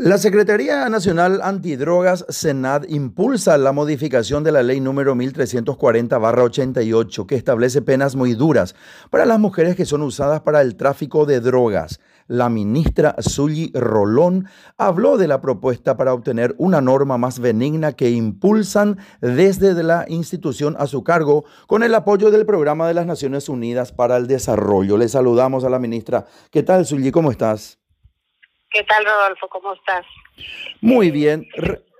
La Secretaría Nacional Antidrogas, SENAD, impulsa la modificación de la ley número 1340-88, que establece penas muy duras para las mujeres que son usadas para el tráfico de drogas. La ministra Zully Rolón habló de la propuesta para obtener una norma más benigna que impulsan desde la institución a su cargo con el apoyo del Programa de las Naciones Unidas para el Desarrollo. Le saludamos a la ministra. ¿Qué tal, Zully? ¿Cómo estás? ¿Qué tal, Rodolfo? ¿Cómo estás? Muy bien,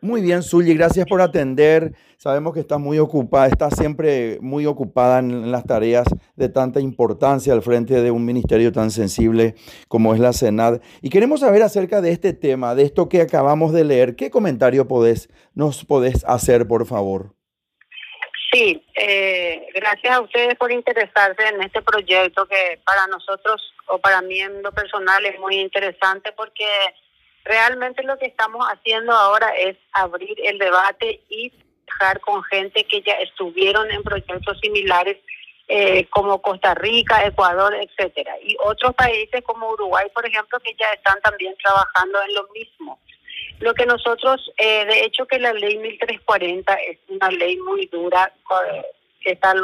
muy bien, Zully, gracias por atender. Sabemos que estás muy ocupada, estás siempre muy ocupada en las tareas de tanta importancia al frente de un ministerio tan sensible como es la Senad. Y queremos saber acerca de este tema, de esto que acabamos de leer. ¿Qué comentario podés, nos podés hacer, por favor? Sí, eh, gracias a ustedes por interesarse en este proyecto que para nosotros o para mí en lo personal es muy interesante porque realmente lo que estamos haciendo ahora es abrir el debate y dejar con gente que ya estuvieron en proyectos similares eh, como Costa Rica, Ecuador, etcétera, y otros países como Uruguay, por ejemplo, que ya están también trabajando en lo mismo. Lo que nosotros, eh, de hecho, que la ley 1340 es una ley muy dura, eh, que está,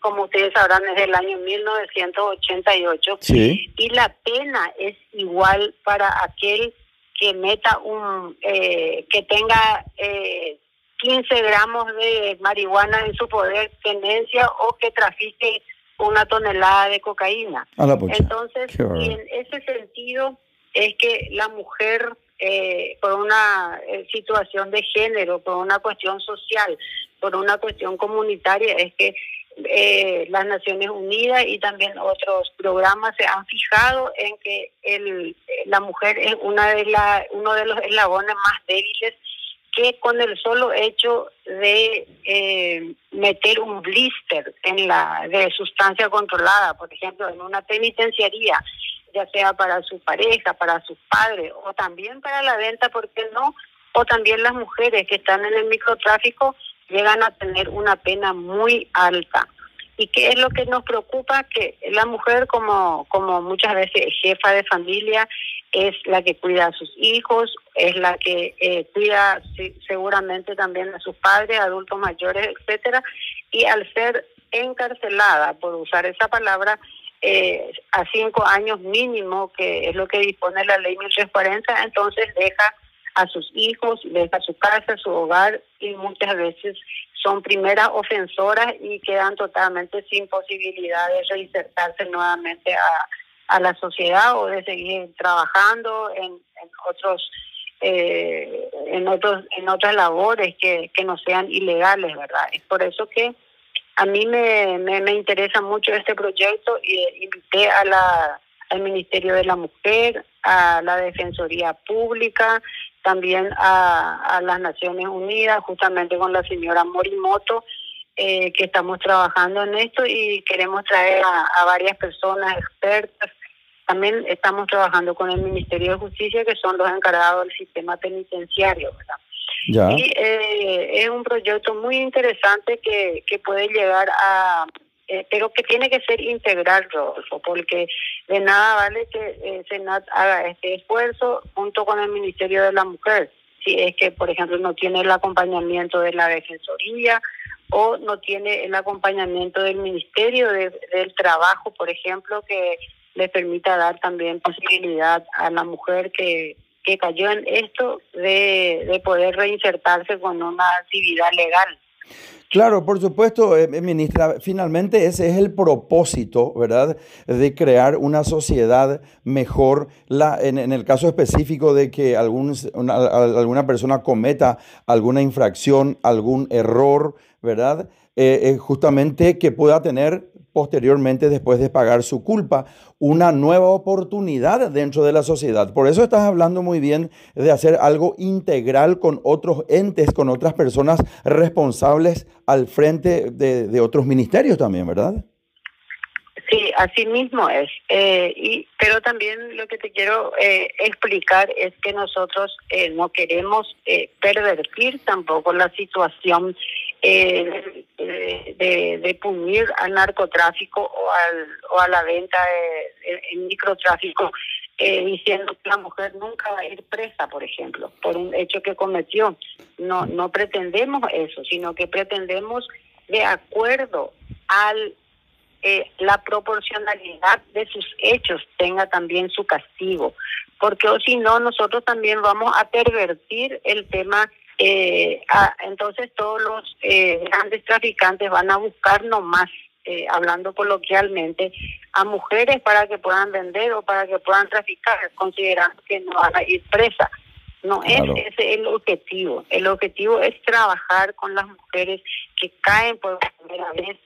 como ustedes sabrán, desde el año 1988, y la pena es igual para aquel que meta un, eh, que tenga eh, 15 gramos de marihuana en su poder, tenencia o que trafique una tonelada de cocaína. Entonces, en ese sentido es que la mujer eh, por una eh, situación de género, por una cuestión social, por una cuestión comunitaria, es que eh, las Naciones Unidas y también otros programas se han fijado en que el, la mujer es una de la, uno de los eslabones más débiles que con el solo hecho de eh, meter un blister en la de sustancia controlada, por ejemplo, en una penitenciaría, ya sea para su pareja, para sus padres o también para la venta, ¿por qué no? O también las mujeres que están en el microtráfico llegan a tener una pena muy alta. ¿Y qué es lo que nos preocupa? Que la mujer, como, como muchas veces jefa de familia, es la que cuida a sus hijos, es la que eh, cuida seguramente también a sus padres, adultos mayores, etcétera, y al ser encarcelada, por usar esa palabra, eh, a cinco años mínimo, que es lo que dispone la ley 1340, entonces deja a sus hijos, deja su casa, su hogar y muchas veces son primeras ofensoras y quedan totalmente sin posibilidad de reinsertarse nuevamente a, la sociedad o de seguir trabajando en, otros eh, en otros en otras labores que no sean ilegales, ¿verdad? Es por eso que a mí me, me, interesa mucho este proyecto y invité a la, al Ministerio de la Mujer, a la Defensoría Pública, también a, a las Naciones Unidas, justamente con la señora Morimoto, eh, que estamos trabajando en esto y queremos traer a, a, varias personas expertas. También estamos trabajando con el Ministerio de Justicia, que son los encargados del sistema penitenciario, ¿verdad? Y eh, es un proyecto muy interesante que, que puede llegar a, eh, pero que tiene que ser integral, Rodolfo, porque de nada vale que eh, Senat haga este esfuerzo junto con el Ministerio de la Mujer. Si es que, por ejemplo, no tiene el acompañamiento de la Defensoría o no tiene el acompañamiento del Ministerio del Trabajo, por ejemplo, que le permita dar también posibilidad a la mujer que que cayó en esto de, de poder reinsertarse con una actividad legal. Claro, por supuesto, eh, ministra, finalmente ese es el propósito, ¿verdad?, de crear una sociedad mejor. La, en, en el caso específico de que algún, una, alguna persona cometa alguna infracción, algún error, ¿verdad?, eh, eh, justamente que pueda tener posteriormente, después de pagar su culpa, una nueva oportunidad dentro de la sociedad. Por eso estás hablando muy bien de hacer algo integral con otros entes, con otras personas responsables al frente de, otros ministerios también, ¿verdad? Sí, así mismo es. Eh, y, pero también lo que te quiero eh, explicar es que nosotros eh, no queremos pervertir tampoco la situación de, de, punir al narcotráfico o, al, o a la venta en microtráfico, diciendo que la mujer nunca va a ir presa, por ejemplo, por un hecho que cometió. No, no pretendemos eso, sino que pretendemos de acuerdo al eh, la proporcionalidad de sus hechos tenga también su castigo, porque o si no, nosotros también vamos a pervertir el tema. Eh, entonces todos los eh, grandes traficantes van a buscar nomás, eh, hablando coloquialmente, a mujeres para que puedan vender o para que puedan traficar, considerando que no van a ir presa. No es ese el objetivo. El objetivo es trabajar con las mujeres que caen por primera vez,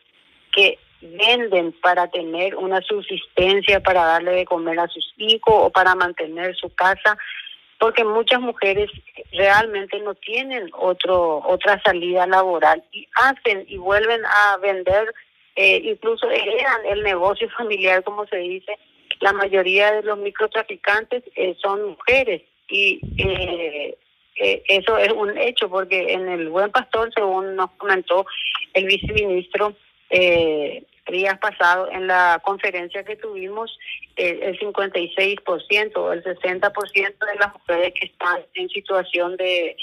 que venden para tener una subsistencia, para darle de comer a sus hijos o para mantener su casa, porque muchas mujeres realmente no tienen otro otra salida laboral y hacen y vuelven a vender, eh, incluso heredan el negocio familiar, como se dice. La mayoría de los microtraficantes eh, son mujeres y eh, eh, eso es un hecho porque en el Buen Pastor, según nos comentó el viceministro, eh, días pasados en la conferencia que tuvimos, eh, el 56% o el 60% de las mujeres que están en situación de,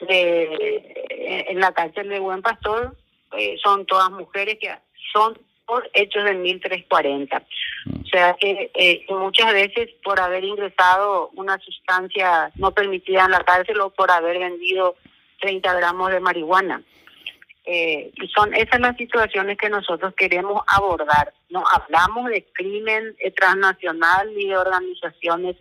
de en la cárcel de Buen Pastor eh, son todas mujeres que son por hechos de 1340. O sea que eh, muchas veces por haber ingresado una sustancia no permitida en la cárcel o por haber vendido 30 gramos de marihuana. Eh, y son esas las situaciones que nosotros queremos abordar. No hablamos de crimen eh, transnacional ni de organizaciones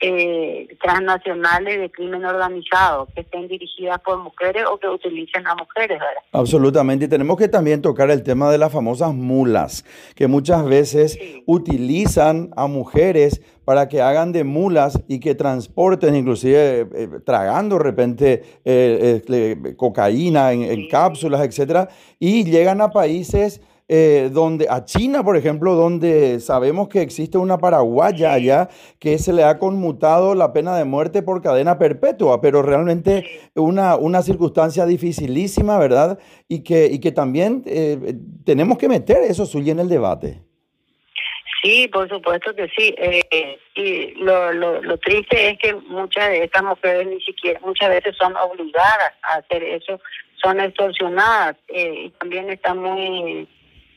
eh, transnacionales de crimen organizado que estén dirigidas por mujeres o que utilicen a mujeres. ¿verdad? Absolutamente. Y tenemos que también tocar el tema de las famosas mulas, que muchas veces utilizan a mujeres para que hagan de mulas y que transporten, inclusive eh, eh, tragando de repente eh, cocaína en, en cápsulas, etcétera, y llegan a países eh, donde, a China, por ejemplo, donde sabemos que existe una paraguaya allá que se le ha conmutado la pena de muerte por cadena perpetua, pero realmente una, una circunstancia dificilísima, ¿verdad? Y que, y que también eh, tenemos que meter eso suyo en el debate. Sí, por supuesto que sí. Eh, y lo, lo, lo, triste es que muchas de estas mujeres ni siquiera, muchas veces son obligadas a hacer eso, son extorsionadas y también están muy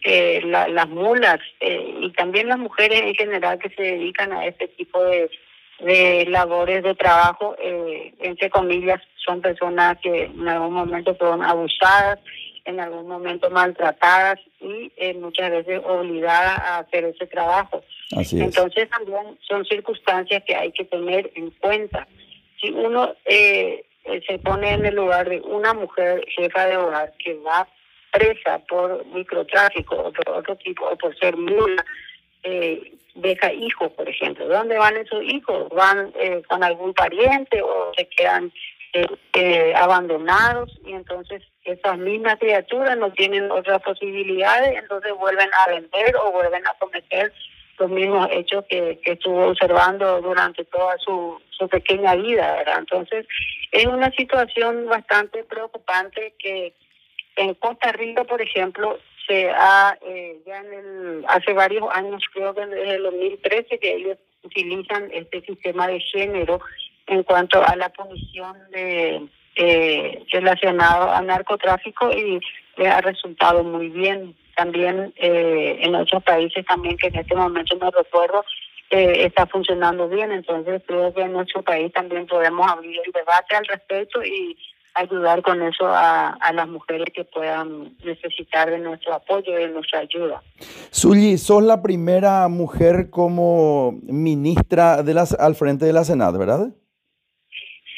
eh, las mulas eh, y también las mujeres en general que se dedican a este tipo de, de labores de trabajo, eh, entre comillas, son personas que en algún momento fueron abusadas, en algún momento maltratadas y eh, muchas veces obligadas a hacer ese trabajo. Entonces también son circunstancias que hay que tener en cuenta. Si uno eh, se pone en el lugar de una mujer jefa de hogar que va presa por microtráfico o por otro tipo, o por ser mula, eh, deja hijos, por ejemplo. ¿Dónde van esos hijos? ¿Van eh, con algún pariente o se quedan eh, eh, abandonados? Y entonces esas mismas criaturas no tienen otras posibilidades, entonces vuelven a vender o vuelven a cometer los mismos hechos que, estuvo observando durante toda su, pequeña vida. Entonces, es una situación bastante preocupante que en Costa Rica, por ejemplo, se ha, eh, ya en el, hace varios años, creo que desde el 2013, que ellos utilizan este sistema de género en cuanto a la punición de eh, relacionado al narcotráfico y le ha resultado muy bien. También eh, en otros países también que en este momento no recuerdo eh, está funcionando bien. Entonces creo que en nuestro país también podemos abrir el debate al respecto y ayudar con eso a, las mujeres que puedan necesitar de nuestro apoyo y de nuestra ayuda. Zully, sos la primera mujer como ministra de las, al frente de la Senad, ¿verdad?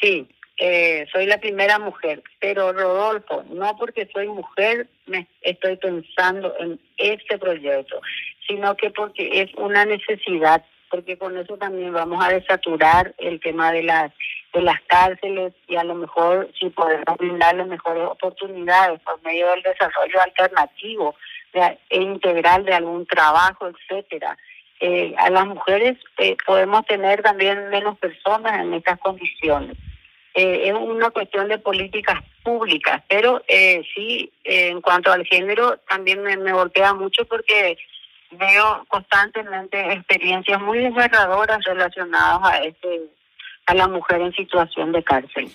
Sí, eh, soy la primera mujer, pero Rodolfo, no porque soy mujer me estoy pensando en este proyecto, sino que porque es una necesidad, porque con eso también vamos a desaturar el tema de las de las cárceles y a lo mejor si podemos brindarles mejores oportunidades por medio del desarrollo alternativo e integral de algún trabajo, etcétera. Eh, a las mujeres eh, podemos tener también menos personas en estas condiciones. Eh, es una cuestión de políticas públicas, pero sí, en cuanto al género, también me, me golpea mucho porque veo constantemente experiencias muy desgarradoras relacionadas a este a la mujer en situación de cárcel.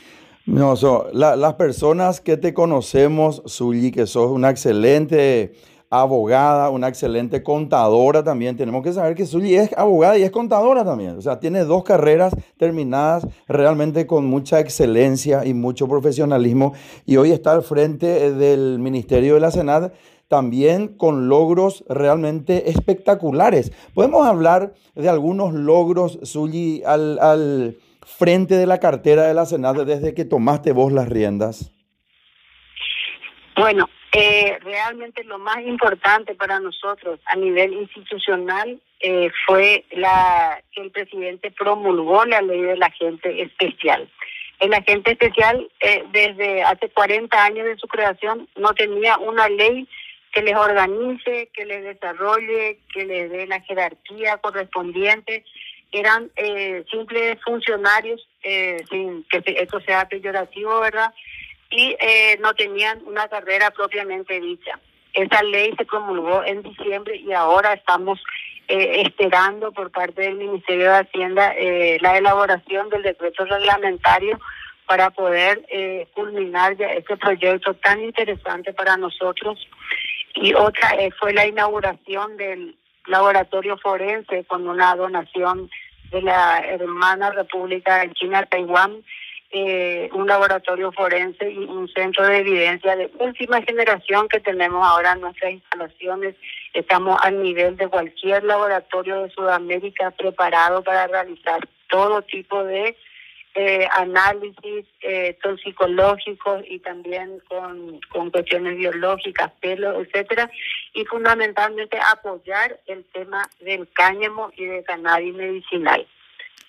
No, las personas que te conocemos, Zully, que sos una excelente abogada, una excelente contadora también. Tenemos que saber que Zully es abogada y es contadora también. O sea, tiene dos carreras terminadas realmente con mucha excelencia y mucho profesionalismo. Y hoy está al frente del Ministerio de la Senad también con logros realmente espectaculares. Podemos hablar de algunos logros, Zully, al, al frente de la cartera de la Senad desde que tomaste vos las riendas. Bueno, eh, realmente lo más importante para nosotros a nivel institucional eh, fue la que el presidente promulgó la ley del agente especial. El agente especial eh, desde hace 40 años de su creación no tenía una ley que les organice, que les desarrolle, que les dé la jerarquía correspondiente. Eran eh, simples funcionarios, sin que esto sea peyorativo, ¿verdad? y eh, no tenían una carrera propiamente dicha. Esa ley se promulgó en diciembre y ahora estamos eh, esperando por parte del Ministerio de Hacienda eh, la elaboración del decreto reglamentario para poder culminar ya este proyecto tan interesante para nosotros. Y otra fue la inauguración del laboratorio forense con una donación de la hermana República de China, Taiwán, eh, un laboratorio forense y un centro de evidencia de última generación que tenemos ahora en nuestras instalaciones. Estamos al nivel de cualquier laboratorio de Sudamérica preparado para realizar todo tipo de eh, análisis eh, toxicológicos y también con, con cuestiones biológicas, pelo, etcétera, y fundamentalmente apoyar el tema del cáñamo y del cannabis medicinal.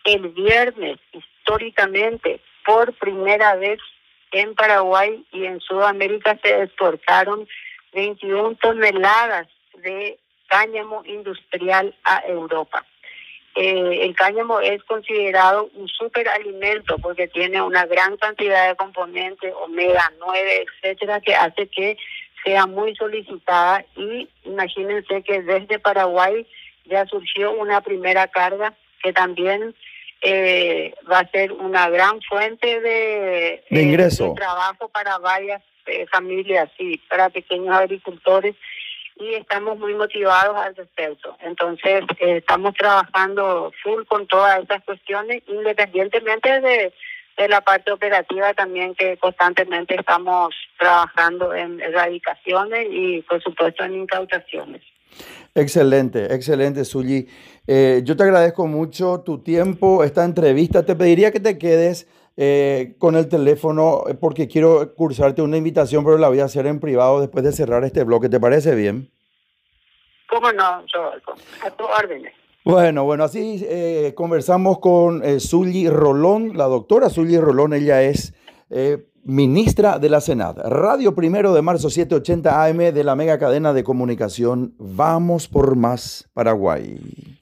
El viernes, históricamente, por primera vez en Paraguay y en Sudamérica se exportaron 21 toneladas de cáñamo industrial a Europa. Eh, el cáñamo es considerado un superalimento porque tiene una gran cantidad de componentes, omega 9, etcétera, que hace que sea muy solicitada y imagínense que desde Paraguay ya surgió una primera carga que también eh, va a ser una gran fuente de, de ingreso. trabajo para varias eh, familias y para pequeños agricultores y estamos muy motivados al respecto. Entonces, eh, estamos trabajando full con todas esas cuestiones, independientemente de, de la parte operativa también que constantemente estamos trabajando en erradicaciones y, por supuesto, en incautaciones. Excelente, excelente, Zully. Eh, yo te agradezco mucho tu tiempo, esta entrevista. Te pediría que te quedes eh, con el teléfono eh, porque quiero cursarte una invitación, pero la voy a hacer en privado después de cerrar este bloque. ¿Te parece bien? ¿Cómo no, yo, a tu órdenes. Bueno, bueno, así conversamos con Zully Rolón, la doctora Zully Rolón, ella es ministra de la Senad. Radio Primero de Marzo 780 AM de la mega cadena de comunicación Vamos por Más Paraguay.